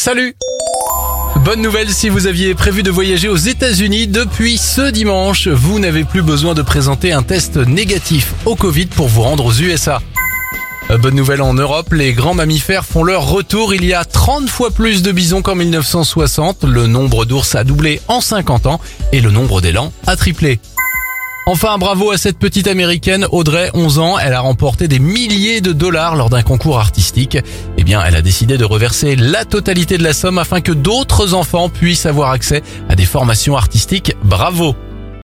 Salut Bonne nouvelle si vous aviez prévu de voyager aux États-Unis depuis ce dimanche, vous n'avez plus besoin de présenter un test négatif au Covid pour vous rendre aux USA. Euh, Bonne nouvelle en Europe, les grands mammifères font leur retour. Il y a 30 fois plus de bisons qu'en 1960. Le nombre d'ours a doublé en 50 ans et le nombre d'élans a triplé. Enfin, bravo à cette petite américaine, Audrey, 11 ans. Elle a remporté des milliers de dollars lors d'un concours artistique. Eh bien, elle a décidé de reverser la totalité de la somme afin que d'autres enfants puissent avoir accès à des formations artistiques. Bravo